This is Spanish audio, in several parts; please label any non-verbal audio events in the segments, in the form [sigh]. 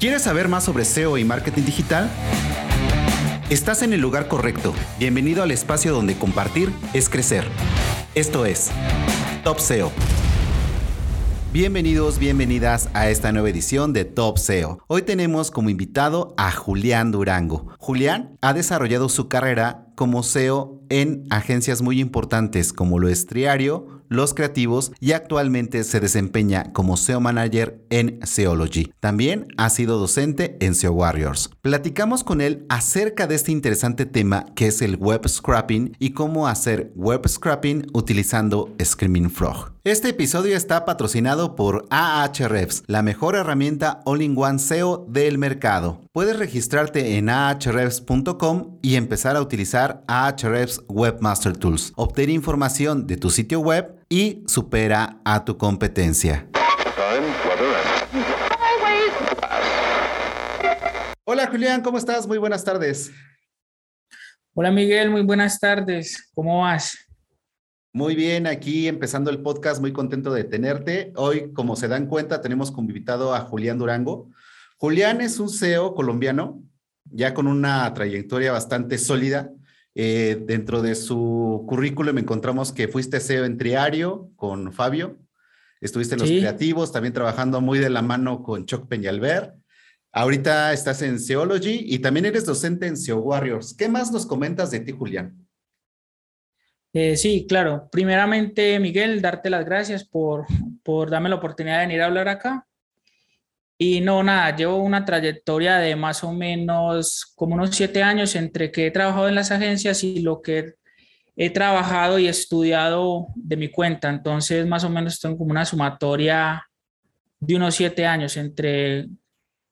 ¿Quieres saber más sobre SEO y marketing digital? Estás en el lugar correcto. Bienvenido al espacio donde compartir es crecer. Esto es Top SEO. Bienvenidos, bienvenidas a esta nueva edición de Top SEO. Hoy tenemos como invitado a Julián Durango. Julián ha desarrollado su carrera como SEO en agencias muy importantes como lo es Triario, Los Creativos y actualmente se desempeña como SEO Manager en Seology. También ha sido docente en SEO Warriors. Platicamos con él acerca de este interesante tema que es el web scrapping y cómo hacer web scrapping utilizando Screaming Frog. Este episodio está patrocinado por Ahrefs, la mejor herramienta all-in-one SEO del mercado. Puedes registrarte en ahrefs.com y empezar a utilizar Ahrefs Webmaster Tools. Obtener información de tu sitio web y supera a tu competencia. Hola Julián, ¿cómo estás? Muy buenas tardes. Hola Miguel, muy buenas tardes. ¿Cómo vas? Muy bien, aquí empezando el podcast, muy contento de tenerte. Hoy, como se dan cuenta, tenemos como invitado a Julián Durango. Julián es un CEO colombiano, ya con una trayectoria bastante sólida eh, dentro de su currículum encontramos que fuiste CEO en Triario con Fabio, estuviste en Los Creativos, también trabajando muy de la mano con Choc Peñalver. Ahorita estás en Seology y también eres docente en SEO Warriors. ¿Qué más nos comentas de ti, Julián? Eh, sí, claro. Primeramente, Miguel, darte las gracias por, por darme la oportunidad de venir a hablar acá. Y no, nada, llevo una trayectoria de más o menos como unos siete años entre que he trabajado en las agencias y lo que he trabajado y estudiado de mi cuenta. Entonces, más o menos tengo como una sumatoria de unos siete años entre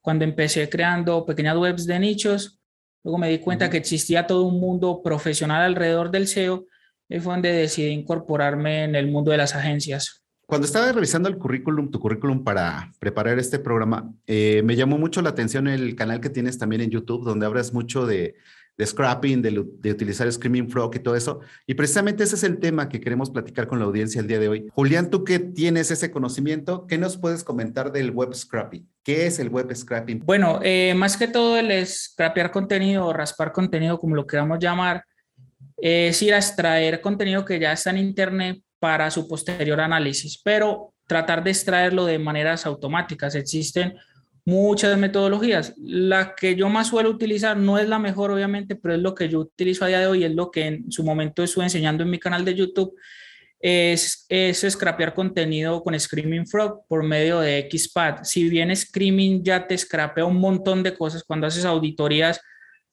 cuando empecé creando pequeñas webs de nichos, luego me di cuenta que existía todo un mundo profesional alrededor del SEO y fue donde decidí incorporarme en el mundo de las agencias. Cuando estaba revisando el currículum, tu currículum para preparar este programa, eh, me llamó mucho la atención el canal que tienes también en YouTube, donde hablas mucho de, scrapping, de, utilizar Screaming Frog y todo eso. Y precisamente ese es el tema que queremos platicar con la audiencia el día de hoy. Julián, tú que tienes ese conocimiento, ¿qué nos puedes comentar del web scrapping? ¿Qué es el web scrapping? Bueno, eh, más que todo el scrapear contenido o raspar contenido, como lo queramos llamar, es ir a extraer contenido que ya está en Internet para su posterior análisis, pero tratar de extraerlo de maneras automáticas. Existen muchas metodologías. La que yo más suelo utilizar no es la mejor, obviamente, pero es lo que yo utilizo a día de hoy, es lo que en su momento estuve enseñando en mi canal de YouTube, es, es scrapear contenido con Screaming Frog por medio de XPath. Si bien Screaming ya te scrapea un montón de cosas, cuando haces auditorías,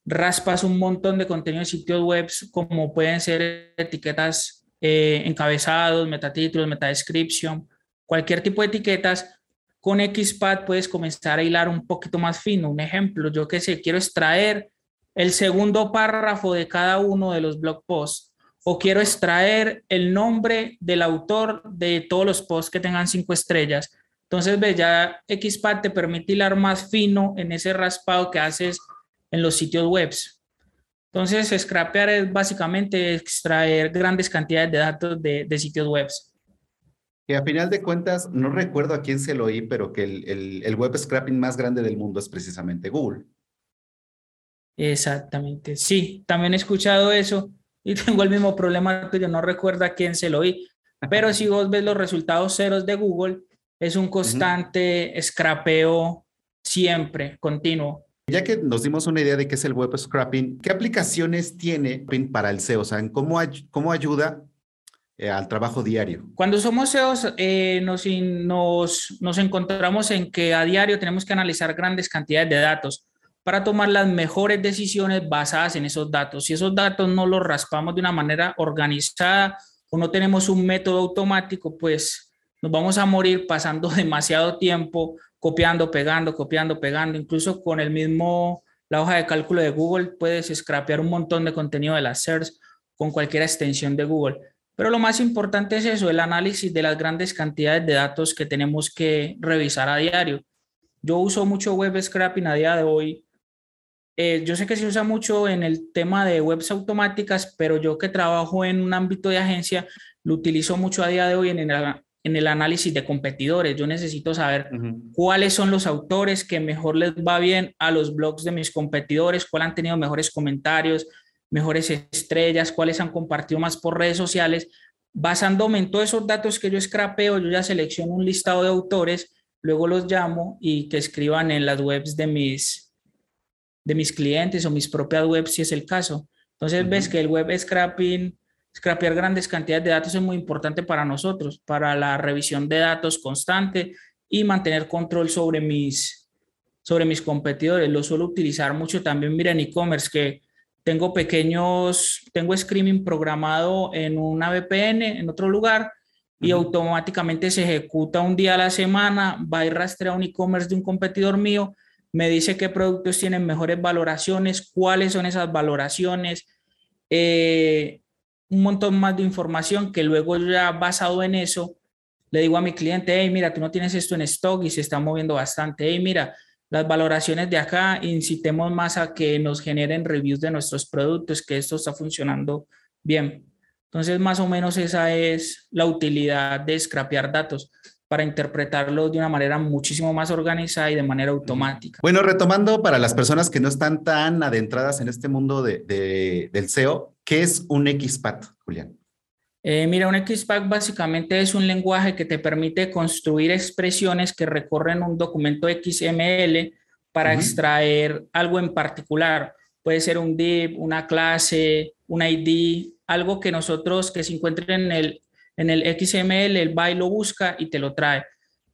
raspas un montón de contenido de sitios web, como pueden ser etiquetas eh, encabezados, metatítulos, metadescription, cualquier tipo de etiquetas, con XPath puedes comenzar a hilar un poquito más fino. Un ejemplo, yo que sé, quiero extraer el segundo párrafo de cada uno de los blog posts o quiero extraer el nombre del autor de todos los posts que tengan cinco estrellas. Entonces, ve, ya XPath te permite hilar más fino en ese raspado que haces en los sitios webs. Entonces, scrapear es básicamente extraer grandes cantidades de datos de, sitios web. Que a final de cuentas, no recuerdo a quién se lo oí, pero que el, web scrapping más grande del mundo es precisamente Google. Exactamente, sí, también he escuchado eso y [laughs] tengo el mismo problema que yo no recuerdo a quién se lo oí, pero si vos ves los resultados ceros de Google, es un constante scrapeo siempre, continuo. Ya que nos dimos una idea de qué es el web scrapping, ¿qué aplicaciones tiene para el SEO? O ¿cómo, cómo ayuda eh, al trabajo diario? Cuando somos SEOs, eh, nos, nos, nos encontramos en que a diario tenemos que analizar grandes cantidades de datos. para tomar las mejores decisiones basadas en esos datos. Si esos datos no los raspamos de una manera organizada o no tenemos un método automático, pues nos vamos a morir pasando [laughs] demasiado tiempo copiando, pegando, copiando, pegando, incluso con el mismo, la hoja de cálculo de Google, puedes scrapear un montón de contenido de las SERPs con cualquier extensión de Google. Pero lo más importante es eso, el análisis de las grandes cantidades de datos que tenemos que revisar a diario. Yo uso mucho web scrapping a día de hoy. Eh, yo sé que se usa mucho en el tema de webs automáticas, pero yo que trabajo en un ámbito de agencia, lo utilizo mucho a día de hoy en el, en el análisis de competidores. Yo necesito saber cuáles son los autores que mejor les va bien a los blogs de mis competidores, cuáles han tenido mejores comentarios, mejores estrellas, cuáles han compartido más por redes sociales. Basándome en todos esos datos que yo scrapeo, yo ya selecciono un listado de autores, luego los llamo y que escriban en las webs de mis, de mis clientes o mis propias webs, si es el caso. Entonces ves que el web scrapping Scrapear grandes cantidades de datos es muy importante para nosotros, para la revisión de datos constante y mantener control sobre mis, sobre mis competidores. Lo suelo utilizar mucho también, mira, en e-commerce, que tengo pequeños, tengo screaming programado en una VPN, en otro lugar, y automáticamente se ejecuta un día a la semana, va y rastrea un e-commerce de un competidor mío, me dice qué productos tienen mejores valoraciones, cuáles son esas valoraciones, eh, un montón más de información que luego ya basado en eso, le digo a mi cliente, hey, mira, tú no tienes esto en stock y se está moviendo bastante, hey, mira, las valoraciones de acá, incitemos más a que nos generen reviews de nuestros productos, que esto está funcionando bien. Entonces, más o menos esa es la utilidad de scrapear datos para interpretarlo de una manera muchísimo más organizada y de manera automática. Bueno, retomando para las personas que no están tan adentradas en este mundo de, del SEO, ¿qué es un XPath, Julián? Eh, mira, un XPath básicamente es un lenguaje que te permite construir expresiones que recorren un documento XML para extraer algo en particular. Puede ser un div, una clase, un ID, algo que nosotros que se encuentre en el en el XML, el va y lo busca y te lo trae.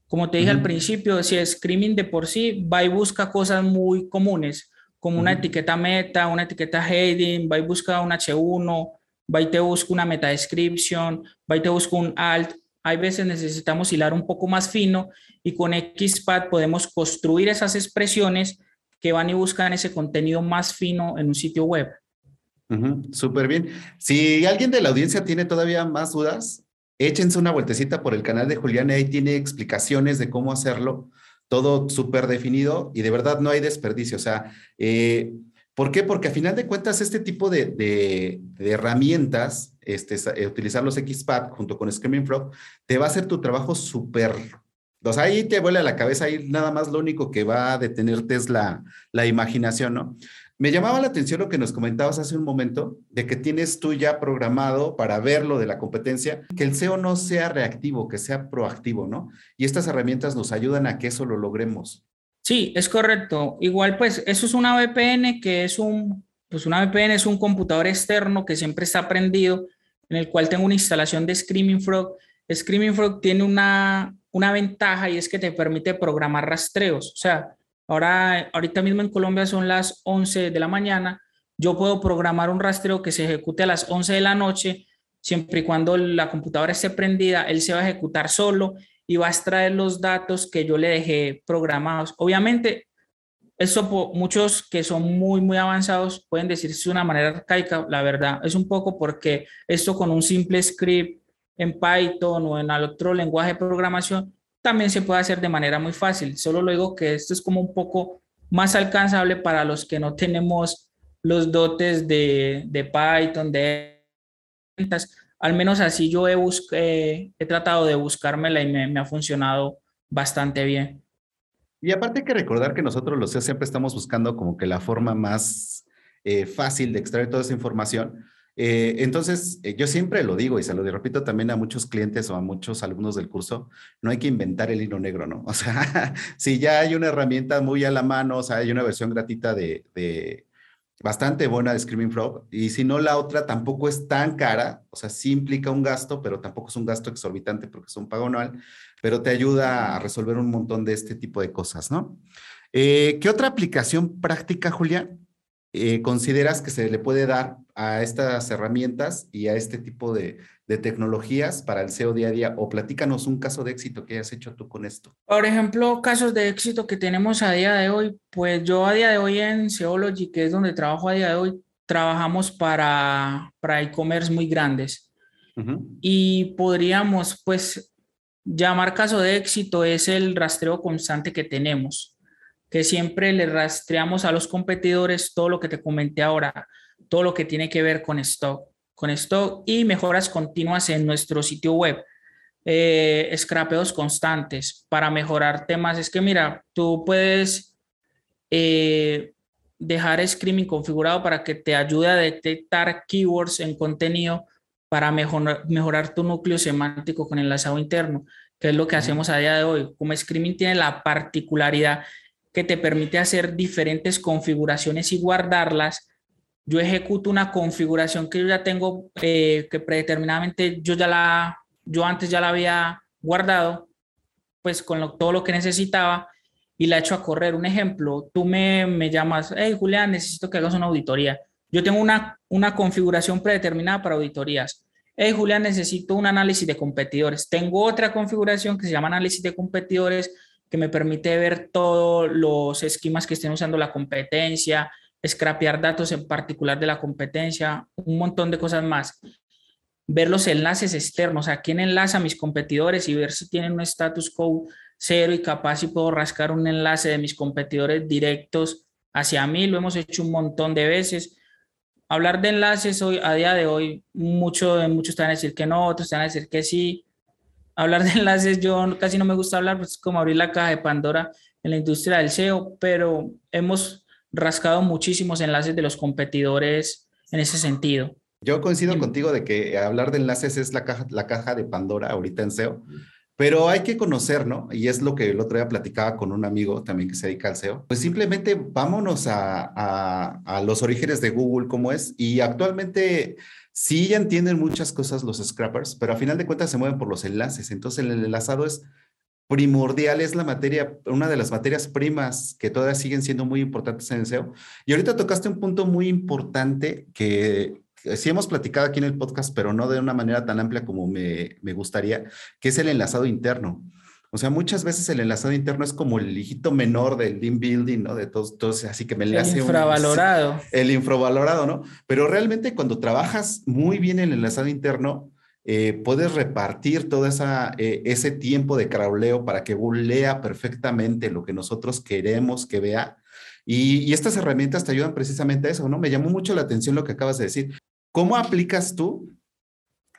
Como te dije al principio, si es Screaming de por sí, va y busca cosas muy comunes, como una etiqueta meta, una etiqueta heading, va y busca un H1, va y te busca una meta description, va y te busca un alt. Hay veces necesitamos hilar un poco más fino y con XPath podemos construir esas expresiones que van y buscan ese contenido más fino en un sitio web. Súper bien. Si alguien de la audiencia tiene todavía más dudas, échense una vueltecita por el canal de Julián, ahí tiene explicaciones de cómo hacerlo, todo súper definido y de verdad no hay desperdicio. O sea, eh, ¿por qué? Porque a final de cuentas este tipo de, herramientas, este, eh, utilizar los XPath junto con Screaming Frog, te va a hacer tu trabajo súper o sea, ahí te vuela la cabeza, ahí nada más lo único que va a detenerte es la, la imaginación, ¿no? Me llamaba la atención lo que nos comentabas hace un momento, de que tienes tú ya programado para ver lo de la competencia, que el SEO no sea reactivo, que sea proactivo, ¿no? Y estas herramientas nos ayudan a que eso lo logremos. Sí, es correcto. Igual, pues, eso es una VPN que es un, pues una VPN es un computador externo que siempre está prendido, en el cual tengo una instalación de Screaming Frog. Screaming Frog tiene una, una ventaja y es que te permite programar rastreos. O sea, Ahora, ahorita mismo en Colombia son las 11 de la mañana. Yo puedo programar un rastreo que se ejecute a las 11 de la noche, siempre y cuando la computadora esté prendida, él se va a ejecutar solo y va a extraer los datos que yo le dejé programados. Obviamente, eso muchos que son muy, muy avanzados pueden decirse de una manera arcaica, la verdad, es un poco porque esto con un simple script en Python o en otro lenguaje de programación también se puede hacer de manera muy fácil. Solo lo digo que esto es como un poco más alcanzable para los que no tenemos los dotes de, de Python, de ventas. Al menos así yo he, he tratado de buscármela y me, me, ha funcionado bastante bien. Y aparte hay que recordar que nosotros los CEOs siempre estamos buscando como que la forma más eh, fácil de extraer toda esa información eh, entonces, eh, yo siempre lo digo y se lo repito también a muchos clientes o a muchos alumnos del curso, no hay que inventar el hilo negro, ¿no? [laughs] O sea, si ya hay una herramienta muy a la mano, o sea, hay una versión gratuita de, bastante buena de Screaming Frog, y si no, la otra tampoco es tan cara, o sea, sí implica un gasto, pero tampoco es un gasto exorbitante porque es un pago anual, pero te ayuda a resolver un montón de este tipo de cosas, ¿no? Eh, ¿Qué otra aplicación práctica, Julián, eh, consideras que se le puede dar a estas herramientas y a este tipo de, tecnologías para el SEO día a día? O platícanos un caso de éxito que hayas hecho tú con esto. Por ejemplo, casos de éxito que tenemos a día de hoy, pues yo a día de hoy en Seology, que es donde trabajo a día de hoy, trabajamos para, para e-commerce muy grandes. Y podríamos, pues, llamar caso de éxito es el rastreo constante que tenemos, que siempre le rastreamos a los competidores todo lo que te comenté ahora, todo lo que tiene que ver con stock, con stock y mejoras continuas en nuestro sitio web. Eh, scrapeos constantes para mejorar temas. Es que mira, tú puedes eh, dejar Screaming configurado para que te ayude a detectar keywords en contenido para mejorar, mejorar tu núcleo semántico con enlazado interno, que es lo que hacemos a día de hoy. Como Screaming tiene la particularidad que te permite hacer diferentes configuraciones y guardarlas, yo ejecuto una configuración que yo ya tengo, eh, que predeterminadamente yo ya la, yo antes ya la había guardado, pues con todo lo que necesitaba y la he hecho a correr. Un ejemplo, tú me, me llamas, hey Julián, necesito que hagas una auditoría. Yo tengo una, una configuración predeterminada para auditorías. Hey Julián, necesito un análisis de competidores. Tengo otra configuración que se llama análisis de competidores que me permite ver todos los esquemas que estén usando la competencia, scrapear datos en particular de la competencia, un montón de cosas más. Ver los enlaces externos, a quién enlaza a mis competidores y ver si tienen un status quo cero y capaz si puedo rascar un enlace de mis competidores directos hacia mí. Lo hemos hecho un montón de veces. Hablar de enlaces hoy, a día de hoy, mucho, muchos van a decir que no, otros van a decir que sí. Hablar de enlaces, yo casi no me gusta hablar, pues es como abrir la caja de Pandora en la industria del SEO, pero hemos rascado muchísimos enlaces de los competidores en ese sentido. Yo coincido contigo de que hablar de enlaces es la caja, la caja de Pandora ahorita en SEO, pero hay que conocer, ¿no? Y es lo que el otro día platicaba con un amigo también que se dedica al SEO. Pues simplemente vámonos a, a, a los orígenes de Google, cómo es. Y actualmente sí ya entienden muchas cosas los scrappers, pero a final de cuentas se mueven por los enlaces. Entonces el enlazado es primordial, es la materia, una de las materias primas que todavía siguen siendo muy importantes en el SEO. Y ahorita tocaste un punto muy importante que sí hemos platicado aquí en el podcast, pero no de una manera tan amplia como me, me gustaría, que es el enlazado interno. O sea, muchas veces el enlazado interno es como el hijito menor del link building, ¿no? De todos, todos así que me le hace infravalorado. el infravalorado, ¿no? Pero realmente cuando trabajas muy bien el enlazado interno, eh, puedes repartir todo esa, eh, ese tiempo de crawleo para que Google lea perfectamente lo que nosotros queremos que vea. Y, y, estas herramientas te ayudan precisamente a eso, ¿no? Me llamó mucho la atención lo que acabas de decir. ¿Cómo aplicas tú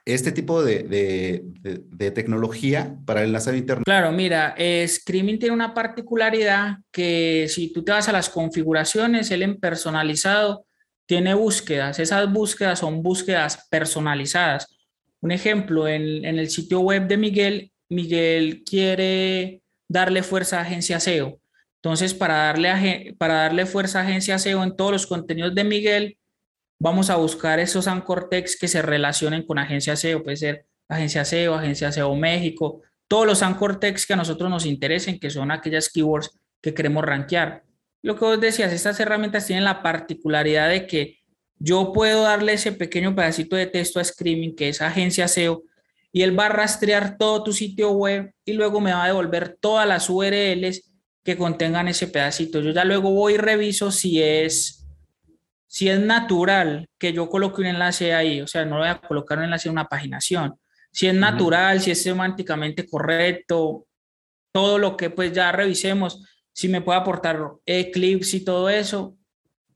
este tipo de, de, de, tecnología para el enlazado interno? Claro, mira, eh, Screaming tiene una particularidad que si tú te vas a las configuraciones, él en personalizado tiene búsquedas. Esas búsquedas son búsquedas personalizadas. Un ejemplo, en, en el sitio web de Miguel, Miguel quiere darle fuerza a agencia SEO. Entonces, para darle, para darle fuerza a agencia SEO en todos los contenidos de Miguel, vamos a buscar esos anchor text que se relacionen con agencia SEO, puede ser agencia SEO, agencia SEO México, todos los anchor text que a nosotros nos interesen, que son aquellas keywords que queremos rankear. Lo que vos decías, estas herramientas tienen la particularidad de que yo puedo darle ese pequeño pedacito de texto a Screaming, que es agencia SEO, y él va a rastrear todo tu sitio web y luego me va a devolver todas las URLs que contengan ese pedacito. Yo ya luego voy y reviso si es, si es natural que yo coloque un enlace ahí, o sea, no voy a colocar un enlace en una paginación. Si es natural, si es semánticamente correcto, todo lo que pues ya revisemos, si me puede aportar Eclipse y todo eso,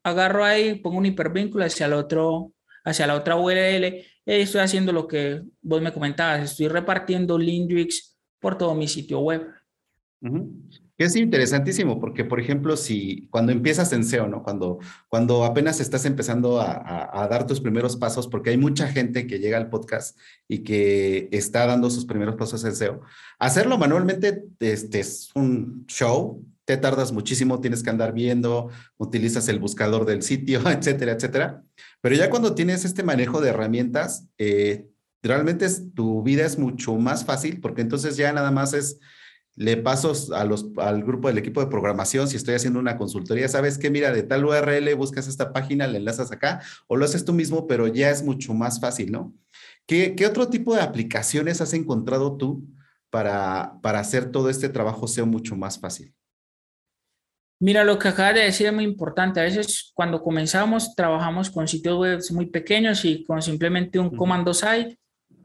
agarro ahí, pongo un hipervínculo hacia el otro, hacia la otra URL y estoy haciendo lo que vos me comentabas, estoy repartiendo Lindrix por todo mi sitio web. Es interesantísimo porque, por ejemplo, si cuando empiezas en SEO, ¿no? Cuando, cuando apenas estás empezando a, a, dar tus primeros pasos, porque hay mucha gente que llega al podcast y que está dando sus primeros pasos en SEO, hacerlo manualmente este, es un show, te tardas muchísimo, tienes que andar viendo, utilizas el buscador del sitio, [laughs] etcétera, etcétera. Pero ya cuando tienes este manejo de herramientas, eh, realmente tu vida es mucho más fácil porque entonces ya nada más es le paso a los, al grupo del equipo de programación si estoy haciendo una consultoría, sabes que mira, de tal URL buscas esta página, le enlazas acá, o lo haces tú mismo, pero ya es mucho más fácil, ¿no? ¿Qué, qué otro tipo de aplicaciones has encontrado tú para, para hacer todo este trabajo sea mucho más fácil? Mira, lo que acabas de decir es muy importante. A veces cuando comenzamos trabajamos con sitios web muy pequeños y con simplemente un comando site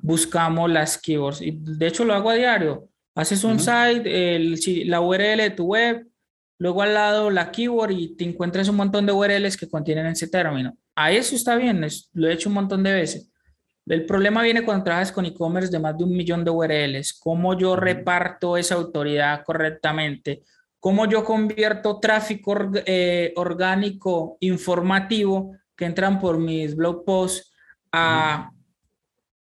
buscamos las keywords. Y de hecho lo hago a diario. Haces un site, el, la URL de tu web, luego al lado la keyword y te encuentras un montón de URLs que contienen ese término. A eso está bien, lo he hecho un montón de veces. El problema viene cuando trabajas con e-commerce de más de un millón de URLs. ¿Cómo yo reparto esa autoridad correctamente? ¿Cómo yo convierto tráfico eh, orgánico informativo que entran por mis blog posts a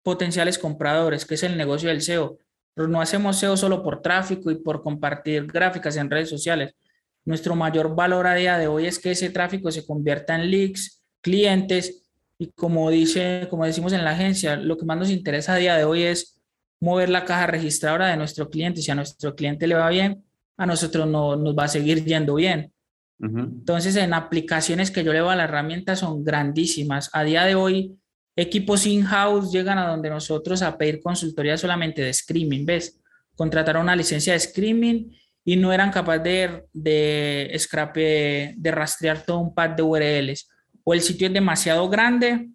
potenciales compradores, que es el negocio del SEO? Pero no hacemos SEO solo por tráfico y por compartir gráficas en redes sociales. Nuestro mayor valor a día de hoy es que ese tráfico se convierta en leads, clientes y como dice, como decimos en la agencia, lo que más nos interesa a día de hoy es mover la caja registradora de nuestro cliente. Si a nuestro cliente le va bien, a nosotros no, nos va a seguir yendo bien. Entonces, en aplicaciones que yo le a la herramienta son grandísimas. A día de hoy, Equipos in-house llegan a donde nosotros a pedir consultoría solamente de screaming, ¿ves? Contrataron una licencia de screaming y no eran capaces de, de, scrape, de rastrear todo un pad de URLs. O el sitio es demasiado grande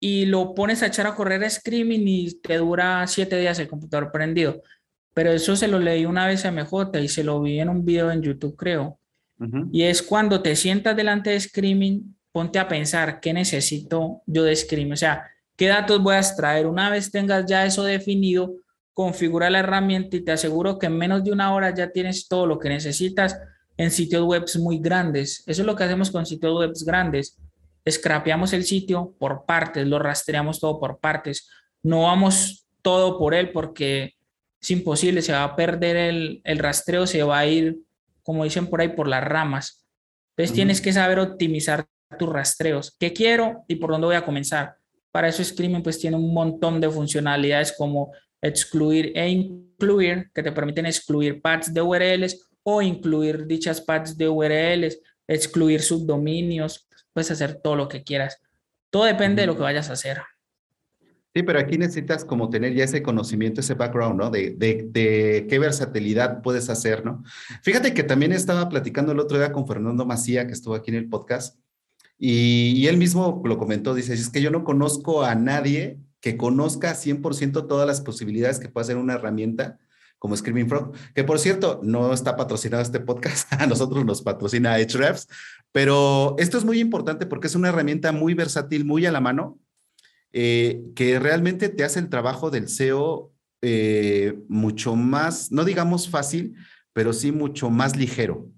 y lo pones a echar a correr a screaming y te dura siete días el computador prendido. Pero eso se lo leí una vez a MJ y se lo vi en un video en YouTube, creo. Y es cuando te sientas delante de Screaming ponte a pensar qué necesito yo de Scream, o sea, qué datos voy a extraer. Una vez tengas ya eso definido, configura la herramienta y te aseguro que en menos de una hora ya tienes todo lo que necesitas en sitios web muy grandes. Eso es lo que hacemos con sitios web grandes. Scrapeamos el sitio por partes, lo rastreamos todo por partes. No vamos todo por él porque es imposible, se va a perder el, el rastreo, se va a ir, como dicen por ahí, por las ramas. Entonces tienes que saber optimizar tus rastreos. ¿Qué quiero y por dónde voy a comenzar? Para eso Screaming pues tiene un montón de funcionalidades como excluir e incluir, que te permiten excluir pads de URLs o incluir dichas pads de URLs, excluir subdominios, puedes hacer todo lo que quieras. Todo depende de lo que vayas a hacer. Sí, pero aquí necesitas como tener ya ese conocimiento, ese background, ¿no? De, de, de, qué versatilidad puedes hacer, ¿no? Fíjate que también estaba platicando el otro día con Fernando Macía, que estuvo aquí en el podcast, y, él mismo lo comentó, dice, es que yo no conozco a nadie que conozca 100% todas las posibilidades que puede hacer una herramienta como Screaming Frog, que por cierto, no está patrocinado este podcast, [laughs] a nosotros nos patrocina Hrefs, pero esto es muy importante porque es una herramienta muy versátil, muy a la mano, eh, que realmente te hace el trabajo del SEO eh, mucho más, no digamos fácil, pero sí mucho más ligero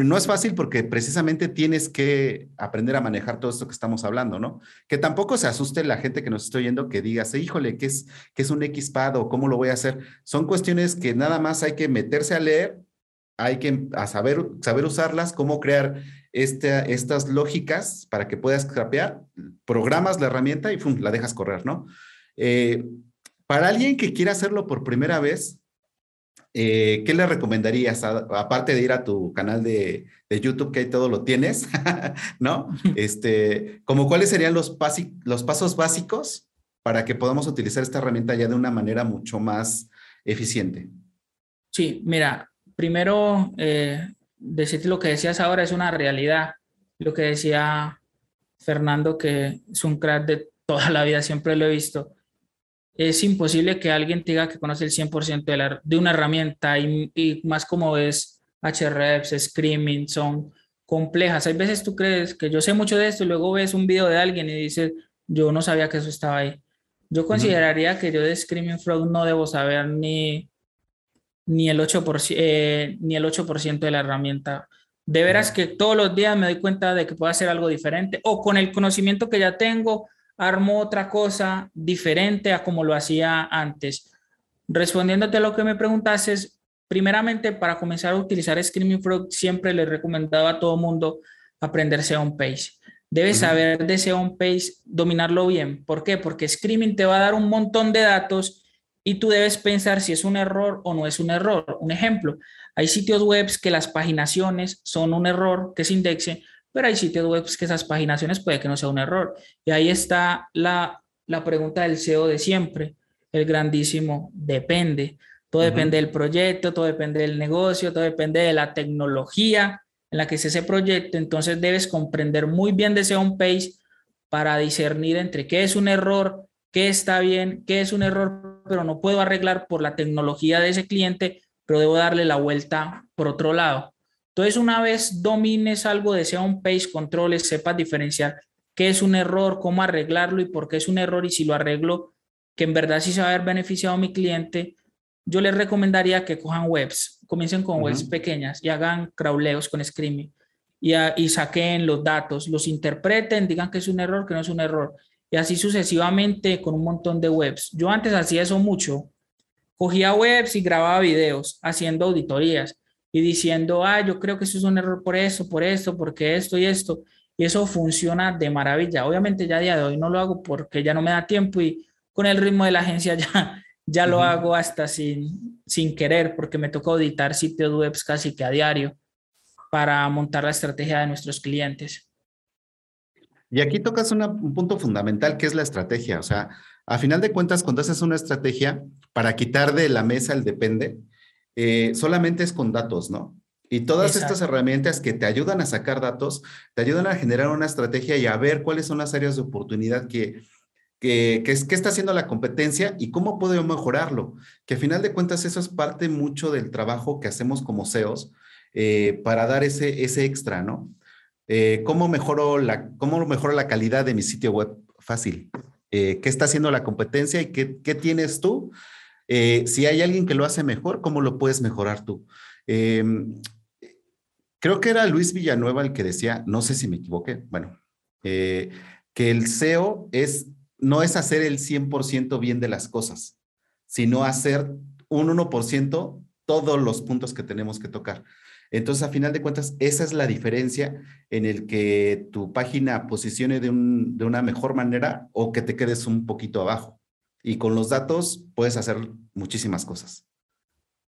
no es fácil porque precisamente tienes que aprender a manejar todo esto que estamos hablando, ¿no? Que tampoco se asuste la gente que nos está oyendo que diga, híjole, ¿qué es, qué es un XPAD o cómo lo voy a hacer? Son cuestiones que nada más hay que meterse a leer, hay que a saber, saber usarlas, cómo crear estas lógicas para que puedas scrapear, programas la herramienta y la dejas correr, ¿no? Eh, para alguien que quiera hacerlo por primera vez, eh, ¿qué le recomendarías? aparte de ir a tu canal de, YouTube, que ahí todo lo tienes, [laughs] ¿no? Este, como cuáles serían los, los pasos básicos para que podamos utilizar esta herramienta ya de una manera mucho más eficiente? Sí, mira, primero, eh, decirte lo que decías ahora es una realidad. Lo que decía Fernando, que es un crack de toda la vida, siempre lo he visto es imposible que alguien diga que conoce el 100% de, la, de una herramienta y, y, más como ves HREPs, Screaming, son complejas. Hay veces tú crees que yo sé mucho de esto y luego ves un video de alguien y dices, yo no sabía que eso estaba ahí. Yo consideraría que yo de Screaming Frog no debo saber ni, ni, el 8%, eh, ni el 8 de la herramienta. De veras que todos los días me doy cuenta de que puedo hacer algo diferente o con el conocimiento que ya tengo armo otra cosa diferente a como lo hacía antes. Respondiéndote a lo que me preguntaste, primeramente para comenzar a utilizar Screaming Frog, siempre le recomendaba a todo mundo aprender SEO Page. Debes saber de SEO Page, dominarlo bien. ¿Por qué? Porque Screaming te va a dar un montón de datos y tú debes pensar si es un error o no es un error. Un ejemplo, hay sitios web que las paginaciones son un error que se indexe, pero hay sitios web que esas paginaciones puede que no sea un error. Y ahí está la, la pregunta del SEO de siempre, el grandísimo depende. Todo depende del proyecto, todo depende del negocio, todo depende de la tecnología en la que es ese proyecto. Entonces debes comprender muy bien de ese home page para discernir entre qué es un error, qué está bien, qué es un error, pero no puedo arreglar por la tecnología de ese cliente, pero debo darle la vuelta por otro lado. Entonces, una vez domines algo de ese home page, controles, sepas diferenciar qué es un error, cómo arreglarlo y por qué es un error y si lo arreglo, que en verdad sí se va a haber beneficiado a mi cliente, yo les recomendaría que cojan webs, comiencen con webs pequeñas y hagan crawleos con Screaming y, y saquen los datos, los interpreten, digan que es un error, que no es un error y así sucesivamente con un montón de webs. Yo antes hacía eso mucho. Cogía webs y grababa videos haciendo auditorías y diciendo, ah, yo creo que eso es un error por eso, por esto, porque esto y esto. Y eso funciona de maravilla. Obviamente ya a día de hoy no lo hago porque ya no me da tiempo y con el ritmo de la agencia [laughs] ya ya lo hago hasta sin, sin querer porque me toca auditar sitios web casi que a diario para montar la estrategia de nuestros clientes. Y aquí tocas un punto fundamental que es la estrategia. O sea, a final de cuentas, cuando haces una estrategia para quitar de la mesa el depende, eh, solamente es con datos, ¿no? Y todas estas herramientas que te ayudan a sacar datos, te ayudan a generar una estrategia y a ver cuáles son las áreas de oportunidad que, que, está haciendo la competencia y cómo puedo mejorarlo. Que a final de cuentas eso es parte mucho del trabajo que hacemos como CEOs eh, para dar ese, ese extra, ¿no? Eh, ¿cómo, mejoro la, ¿Cómo mejoro la calidad de mi sitio web? Fácil. Eh, ¿Qué está haciendo la competencia y qué, qué tienes tú? Si hay alguien que lo hace mejor, ¿cómo lo puedes mejorar tú? Em, creo que era Luis Villanueva el que decía, no sé si me equivoqué, bueno, que el SEO es no es hacer el 100% bien de las cosas, sino hacer un 1% todos los puntos que tenemos que tocar. Entonces, a final de cuentas, esa es la diferencia en el que tu página posicione de, una mejor manera o que te quedes un poquito abajo. Y con los datos puedes hacer muchísimas cosas.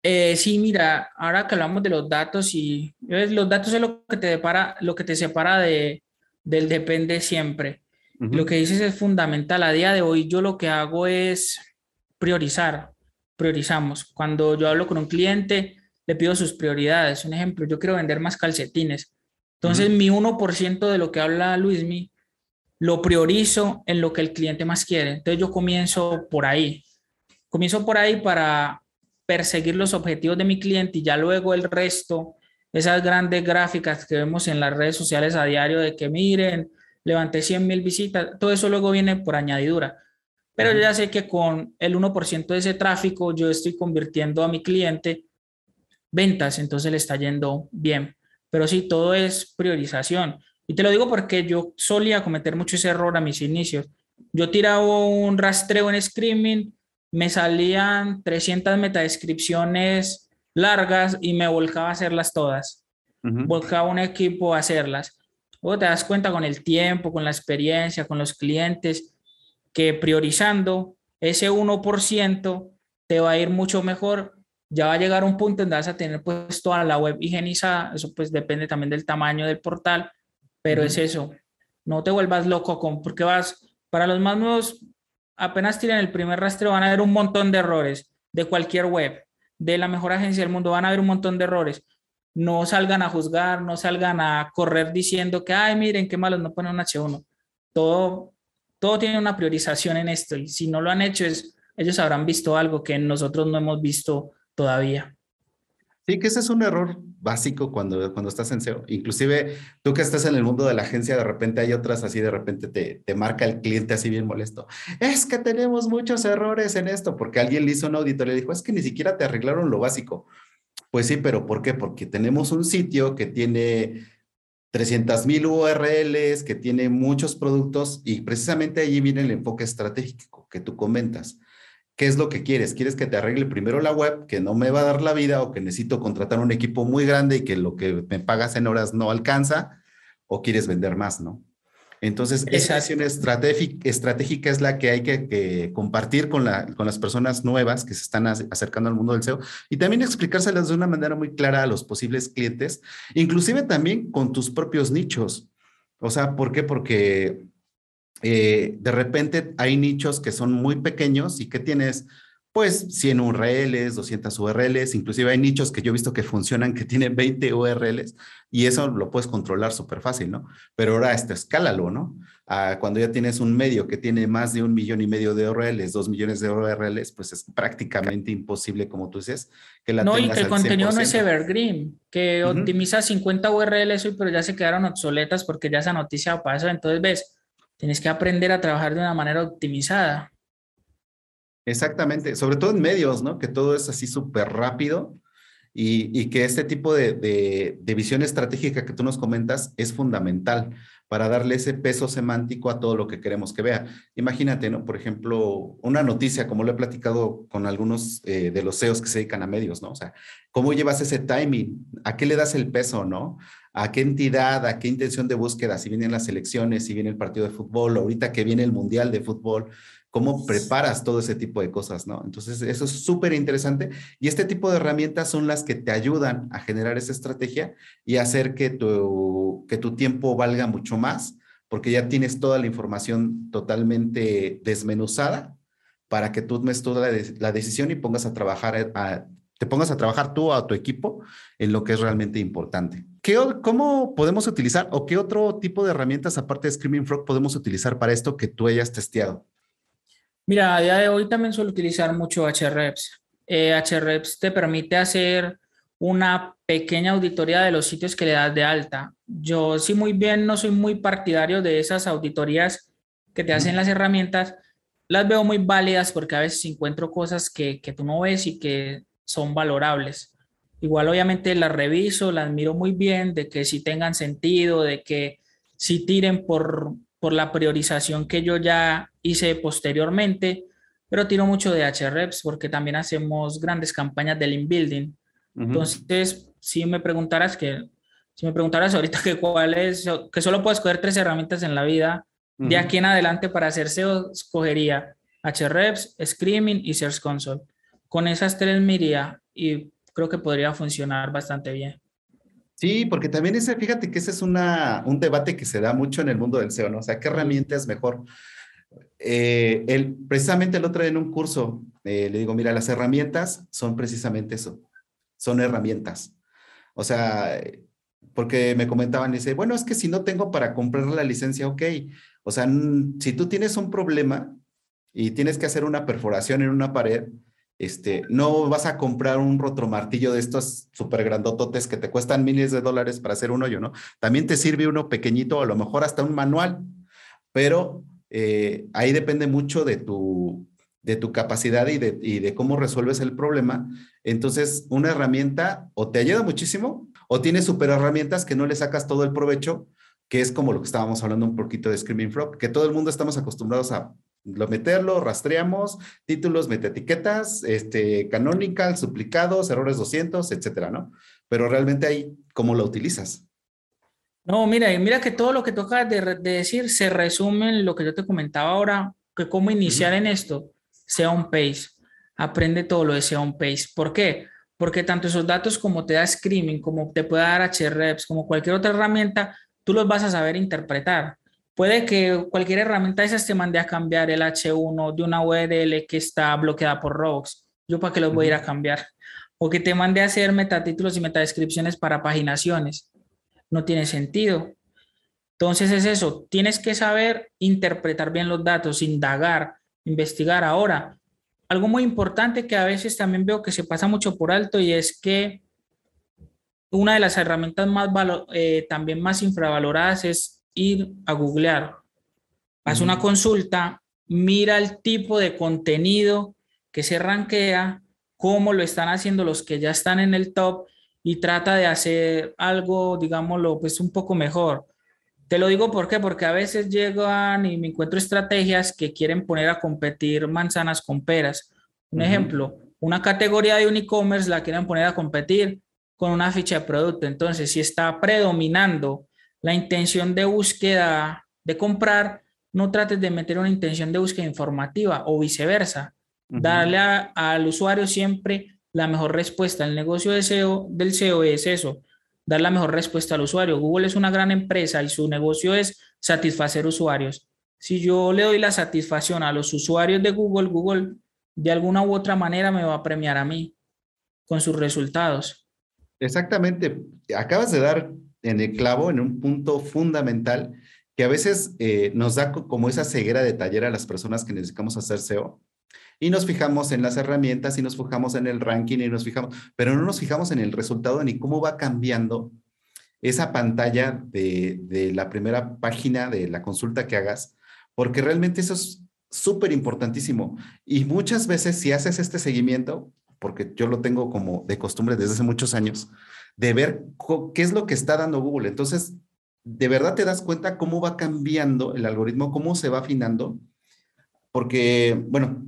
Eh, sí, mira, ahora que hablamos de los datos y los datos es lo que te separa, lo que te separa de, del depende siempre. Lo que dices es fundamental. A día de hoy yo lo que hago es priorizar, priorizamos. Cuando yo hablo con un cliente, le pido sus prioridades. Un ejemplo, yo quiero vender más calcetines. Entonces mi 1% de lo que habla Luismi lo priorizo en lo que el cliente más quiere. Entonces yo comienzo por ahí. Comienzo por ahí para perseguir los objetivos de mi cliente y ya luego el resto, esas grandes gráficas que vemos en las redes sociales a diario de que miren, levanté 100 mil visitas, todo eso luego viene por añadidura. Pero yo ya sé que con el 1% de ese tráfico yo estoy convirtiendo a mi cliente ventas, entonces le está yendo bien. Pero sí, todo es priorización. Y te lo digo porque yo solía cometer mucho ese error a mis inicios. Yo tiraba un rastreo en Screaming, me salían 300 metadescripciones largas y me volcaba a hacerlas todas. Volcaba un equipo a hacerlas te das cuenta con el tiempo, con la experiencia, con los clientes, que priorizando ese 1% te va a ir mucho mejor. Ya va a llegar un punto en donde vas a tener pues toda la web higienizada. Eso pues depende también del tamaño del portal, pero es eso. No te vuelvas loco con, porque vas, para los más nuevos, apenas tienen el primer rastreo, van a haber un montón de errores de cualquier web, de la mejor agencia del mundo, van a haber un montón de errores no salgan a juzgar, no salgan a correr diciendo que, ay, miren qué malos no ponen un H1. Todo, todo tiene una priorización en esto y si no lo han hecho, es, ellos habrán visto algo que nosotros no hemos visto todavía. Sí, que ese es un error básico cuando, cuando estás en SEO. Inclusive tú que estás en el mundo de la agencia, de repente hay otras así, de repente te, te marca el cliente así bien molesto. Es que tenemos muchos errores en esto, porque alguien le hizo un auditorio y dijo, es que ni siquiera te arreglaron lo básico. Pues sí, pero ¿por qué? Porque tenemos un sitio que tiene 300 mil URLs, que tiene muchos productos y precisamente allí viene el enfoque estratégico que tú comentas. ¿Qué es lo que quieres? ¿Quieres que te arregle primero la web, que no me va a dar la vida o que necesito contratar un equipo muy grande y que lo que me pagas en horas no alcanza? ¿O quieres vender más, no? Entonces, esa visión estratégica, es la que hay que, compartir con, con, las personas nuevas que se están acercando al mundo del SEO y también explicárselas de una manera muy clara a los posibles clientes, inclusive también con tus propios nichos. O sea, ¿por qué? Porque eh, de repente hay nichos que son muy pequeños y que tienes pues 100 URLs, 200 URLs, inclusive hay nichos que yo he visto que funcionan que tienen 20 URLs y eso lo puedes controlar súper fácil, ¿no? Pero ahora esto escálalo, ¿no? Ah, cuando ya tienes un medio que tiene más de un millón y medio de URLs, dos millones de URLs, pues es prácticamente imposible, como tú dices, que la No, y que el contenido no es evergreen, que optimiza 50 URLs pero ya se quedaron obsoletas porque ya esa noticia pasó, entonces ves, tienes que aprender a trabajar de una manera optimizada. Exactamente, sobre todo en medios, ¿no? Que todo es así súper rápido y, que este tipo de, de, visión estratégica que tú nos comentas es fundamental para darle ese peso semántico a todo lo que queremos que vea. Imagínate, ¿no? Por ejemplo, una noticia, como lo he platicado con algunos eh, de los CEOs que se dedican a medios, ¿no? O sea, ¿cómo llevas ese timing? ¿A qué le das el peso, ¿no? ¿A qué entidad, a qué intención de búsqueda? Si vienen las elecciones, si viene el partido de fútbol, ahorita que viene el Mundial de Fútbol, cómo preparas todo ese tipo de cosas, ¿no? Entonces, eso es súper interesante y este tipo de herramientas son las que te ayudan a generar esa estrategia y hacer que tu, que tu tiempo valga mucho más, porque ya tienes toda la información totalmente desmenuzada para que tú tomes toda la, decisión y pongas a trabajar, te pongas a trabajar tú a tu equipo en lo que es realmente importante. ¿Qué, ¿Cómo podemos utilizar o qué otro tipo de herramientas aparte de Screaming Frog podemos utilizar para esto que tú hayas testeado? Mira, a día de hoy también suelo utilizar mucho HREPS. Eh, HREPS te permite hacer una pequeña auditoría de los sitios que le das de alta. Yo sí muy bien no soy muy partidario de esas auditorías que te hacen las herramientas. Las veo muy válidas porque a veces encuentro cosas que, que tú no ves y que son valorables. Igual obviamente las reviso, las miro muy bien, de que sí tengan sentido, de que sí tiren por, por la priorización que yo ya hice posteriormente, pero tiro mucho de HREPS porque también hacemos grandes campañas de link building. Entonces, si me preguntaras que, si me preguntaras ahorita que cuál es, que solo puedo escoger tres herramientas en la vida, de aquí en adelante para hacer SEO, escogería HREPS, Screaming y Search Console. Con esas tres me iría y creo que podría funcionar bastante bien. Sí, porque también ese, fíjate que ese es una, un debate que se da mucho en el mundo del SEO, ¿no? O sea, ¿qué herramienta es mejor? Eh, el, precisamente el otro día en un curso eh, le digo, mira, las herramientas son precisamente eso, son herramientas. O sea, porque me comentaban, dice, bueno, es que si no tengo para comprar la licencia, ok. O sea, si tú tienes un problema y tienes que hacer una perforación en una pared, este, no vas a comprar un rotromartillo de estos súper grandototes que te cuestan miles de dólares para hacer un hoyo, ¿no? También te sirve uno pequeñito, a lo mejor hasta un manual, pero eh, ahí depende mucho de tu, de tu capacidad y de, y de cómo resuelves el problema. Entonces, una herramienta o te ayuda muchísimo o tienes super herramientas que no le sacas todo el provecho, que es como lo que estábamos hablando un poquito de Screaming Frog, que todo el mundo estamos acostumbrados a lo meterlo, rastreamos, títulos, etiquetas, este, canonical, suplicados, errores 200, etcétera, ¿no? Pero realmente ahí, ¿cómo lo utilizas? No, mira, mira que todo lo que toca de, de, decir se resume en lo que yo te comentaba ahora, que cómo iniciar en esto, sea un pace, aprende todo lo de sea un pace. ¿Por qué? Porque tanto esos datos como te da Screaming, como te puede dar HREPS, como cualquier otra herramienta, tú los vas a saber interpretar. Puede que cualquier herramienta de esas te mande a cambiar el H1 de una URL que está bloqueada por rogues. Yo para qué los voy a ir a cambiar. O que te mande a hacer metatítulos y metadescripciones para paginaciones. No tiene sentido. Entonces es eso, tienes que saber interpretar bien los datos, indagar, investigar. Ahora, algo muy importante que a veces también veo que se pasa mucho por alto y es que una de las herramientas más eh, también más infravaloradas es ir a googlear, haz una consulta, mira el tipo de contenido que se rankea, cómo lo están haciendo los que ya están en el top y trata de hacer algo, digámoslo, pues un poco mejor. Te lo digo ¿por qué? porque a veces llegan y me encuentro estrategias que quieren poner a competir manzanas con peras. Un ejemplo, una categoría de un e-commerce la quieren poner a competir con una ficha de producto. Entonces, si está predominando la intención de búsqueda de comprar, no trates de meter una intención de búsqueda informativa o viceversa. Darle al usuario siempre la mejor respuesta. El negocio de SEO, del SEO es eso, dar la mejor respuesta al usuario. Google es una gran empresa y su negocio es satisfacer usuarios. Si yo le doy la satisfacción a los usuarios de Google, Google de alguna u otra manera me va a premiar a mí con sus resultados. Exactamente. Acabas de dar en el clavo, en un punto fundamental, que a veces eh, nos da como esa ceguera de taller a las personas que necesitamos hacer SEO. Y nos fijamos en las herramientas y nos fijamos en el ranking y nos fijamos, pero no nos fijamos en el resultado ni cómo va cambiando esa pantalla de, de la primera página de la consulta que hagas, porque realmente eso es súper importantísimo. Y muchas veces si haces este seguimiento, porque yo lo tengo como de costumbre desde hace muchos años, de ver qué es lo que está dando Google. Entonces, de verdad te das cuenta cómo va cambiando el algoritmo, cómo se va afinando, porque, bueno,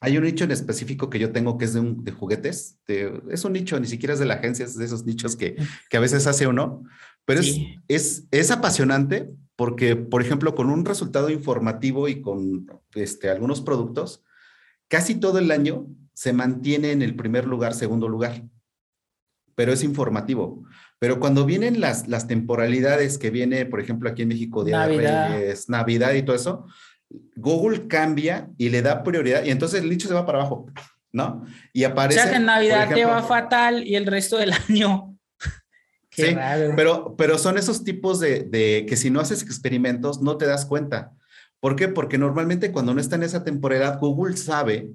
hay un nicho en específico que yo tengo que es de, juguetes. es un nicho, ni siquiera es de la agencia, es de esos nichos que, que a veces hace o no. Pero es, es, es, apasionante porque, por ejemplo, con un resultado informativo y con este, algunos productos, casi todo el año se mantiene en el primer lugar, segundo lugar, pero es informativo. Pero cuando vienen las, las temporalidades que viene, por ejemplo, aquí en México, de Navidad. Navidad y todo eso, Google cambia y le da prioridad y entonces el nicho se va para abajo, ¿no? Y aparece... O sea que en Navidad te va fatal y el resto del [laughs] año... sí, pero, pero son esos tipos de, de que si no haces experimentos no te das cuenta. ¿Por qué? Porque normalmente cuando no está en esa temporalidad, Google sabe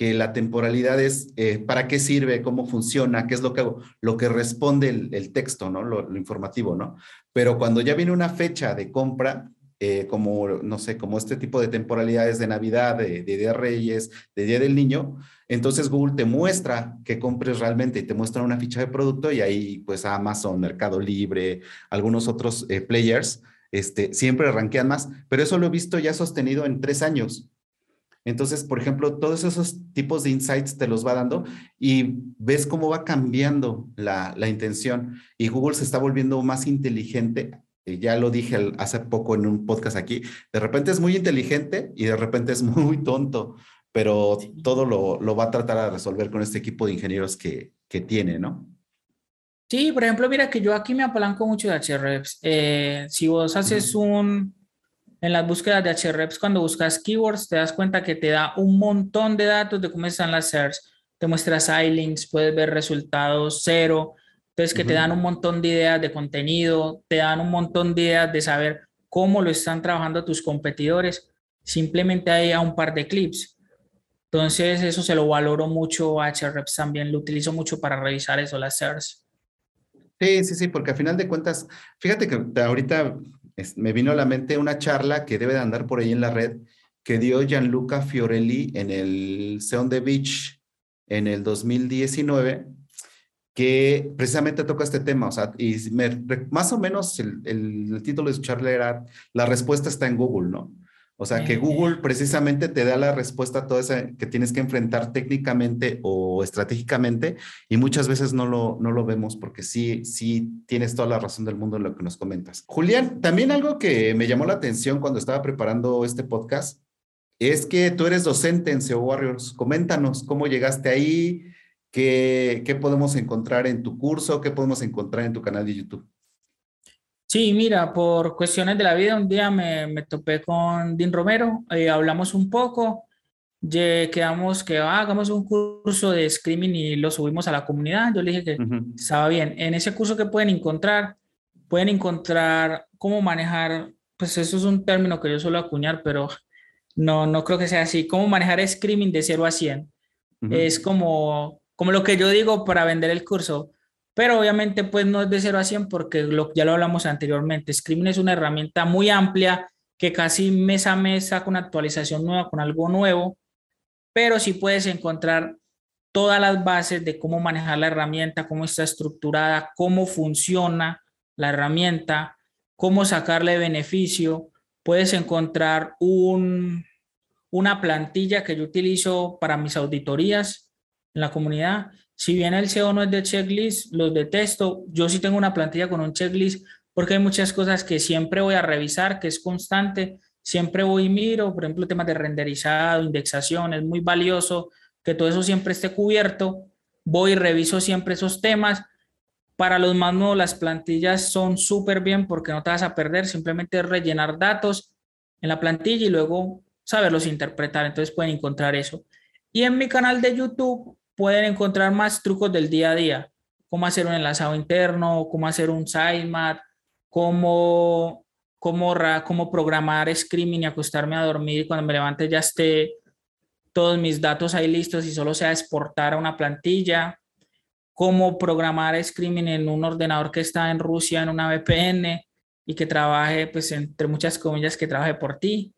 que la temporalidad es eh, para qué sirve, cómo funciona, qué es lo que lo que responde el, texto, ¿no? Lo, informativo, ¿no? Pero cuando ya viene una fecha de compra, eh, como, no sé, como este tipo de temporalidades de Navidad, de, Día de Reyes, de Día del Niño, entonces Google te muestra que compres realmente y te muestra una ficha de producto y ahí pues Amazon, Mercado Libre, algunos otros eh, players, este, siempre rankean más, pero eso lo he visto ya sostenido en tres años. Entonces, por ejemplo, todos esos tipos de insights te los va dando y ves cómo va cambiando la, intención y Google se está volviendo más inteligente. ya lo dije hace poco en un podcast aquí, de repente es muy inteligente y de repente es [laughs] muy tonto, pero todo lo, va a tratar de resolver con este equipo de ingenieros que, tiene, ¿no? Sí, por ejemplo, mira que yo aquí me apalanco mucho de HREPS. Eh, si vos haces un, en las búsquedas de HREPS, cuando buscas keywords, te das cuenta que te da un montón de datos de cómo están las search. Te muestras iLinks, puedes ver resultados cero. Entonces, que te dan un montón de ideas de contenido, te dan un montón de ideas de saber cómo lo están trabajando tus competidores. Simplemente hay a un par de clips. Entonces, eso se lo valoro mucho a HREPS también. Lo utilizo mucho para revisar eso, las search. Sí, sí, sí, porque al final de cuentas, fíjate que ahorita me vino a la mente una charla que debe de andar por ahí en la red que dio Gianluca Fiorelli en el Seon the Beach en el 2019, que precisamente toca este tema, o sea, y más o menos el, el título de su charla era La respuesta está en Google, ¿no? O sea, que Google precisamente te da la respuesta a todo eso que tienes que enfrentar técnicamente o estratégicamente y muchas veces no lo, no lo vemos porque sí, sí tienes toda la razón del mundo en lo que nos comentas. Julián, también algo que me llamó la atención cuando estaba preparando este podcast es que tú eres docente en SEO Warriors. Coméntanos cómo llegaste ahí, qué, qué podemos encontrar en tu curso, qué podemos encontrar en tu canal de YouTube. Sí, mira, por cuestiones de la vida, un día me, me topé con Dean Romero, eh, hablamos un poco, quedamos que ah, hagamos un curso de screaming y lo subimos a la comunidad. Yo le dije que estaba bien. En ese curso que pueden encontrar, pueden encontrar cómo manejar, pues eso es un término que yo suelo acuñar, pero no, no creo que sea así, cómo manejar screaming de 0 a 100. Es como, como lo que yo digo para vender el curso pero obviamente pues no es de 0 a 100 porque lo, ya lo hablamos anteriormente. Screaming es una herramienta muy amplia que casi mes a mes saca una actualización nueva con algo nuevo, pero sí puedes encontrar todas las bases de cómo manejar la herramienta, cómo está estructurada, cómo funciona la herramienta, cómo sacarle beneficio. Puedes encontrar un, una plantilla que yo utilizo para mis auditorías en la comunidad si bien el SEO no es de checklist, los detesto. Yo sí tengo una plantilla con un checklist porque hay muchas cosas que siempre voy a revisar, que es constante, siempre voy y miro, por ejemplo, temas de renderizado, indexación, es muy valioso que todo eso siempre esté cubierto. Voy y reviso siempre esos temas. Para los más nuevos, las plantillas son súper bien porque no te vas a perder, simplemente rellenar datos en la plantilla y luego saberlos interpretar. Entonces pueden encontrar eso. Y en mi canal de YouTube pueden encontrar más trucos del día a día, cómo hacer un enlazado interno, cómo hacer un sitemap, cómo, cómo, cómo programar screaming y acostarme a dormir y cuando me levante ya esté todos mis datos ahí listos y solo sea exportar a una plantilla, cómo programar screaming en un ordenador que está en Rusia en una VPN y que trabaje, pues entre muchas comillas, que trabaje por ti.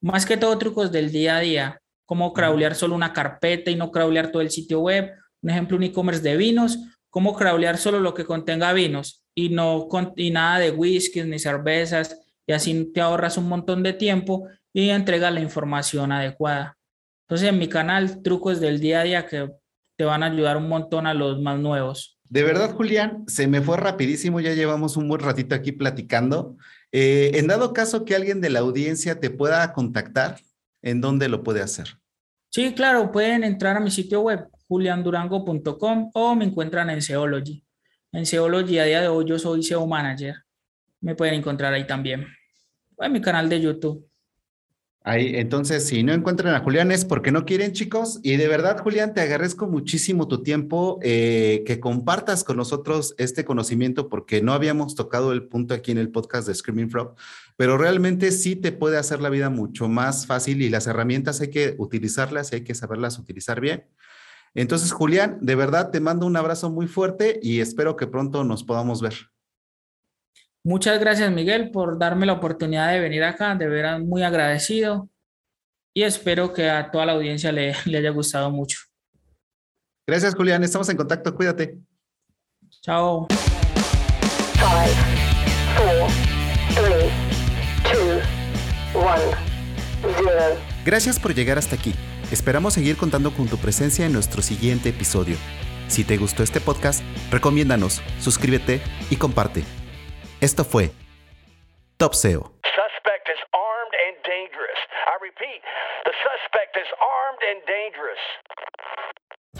Más que todo trucos del día a día, cómo crawlear solo una carpeta y no crawlear todo el sitio web. Un ejemplo, un e-commerce de vinos, cómo crawlear solo lo que contenga vinos y, no y nada de whiskies ni cervezas y así te ahorras un montón de tiempo y entregas la información adecuada. Entonces en mi canal, trucos del día a día que te van a ayudar un montón a los más nuevos. De verdad, Julián, se me fue rapidísimo, ya llevamos un buen ratito aquí platicando. Eh, en dado caso que alguien de la audiencia te pueda contactar, ¿en dónde lo puede hacer? Sí, claro, pueden entrar a mi sitio web, juliandurango.com o me encuentran en Seology. En Seology a día de hoy yo soy SEO Manager. Me pueden encontrar ahí también. en mi canal de YouTube. Ahí, entonces, si no encuentran a Julián es porque no quieren, chicos. Y de verdad, Julián, te agradezco muchísimo tu tiempo, eh, que compartas con nosotros este conocimiento, porque no habíamos tocado el punto aquí en el podcast de Screaming Frog, pero realmente sí te puede hacer la vida mucho más fácil y las herramientas hay que utilizarlas y hay que saberlas utilizar bien. Entonces, Julián, de verdad te mando un abrazo muy fuerte y espero que pronto nos podamos ver. Muchas gracias, Miguel, por darme la oportunidad de venir acá. De veras, muy agradecido. Y espero que a toda la audiencia le, [laughs] le haya gustado mucho. Gracias, Julián. Estamos en contacto. Cuídate. Chao. Gracias por llegar hasta aquí. Esperamos seguir contando con tu presencia en nuestro siguiente episodio. Si te gustó este podcast, recomiéndanos, suscríbete y comparte. Esto fue Top SEO. Suspect is armed and dangerous. I repeat, the suspect is armed and dangerous.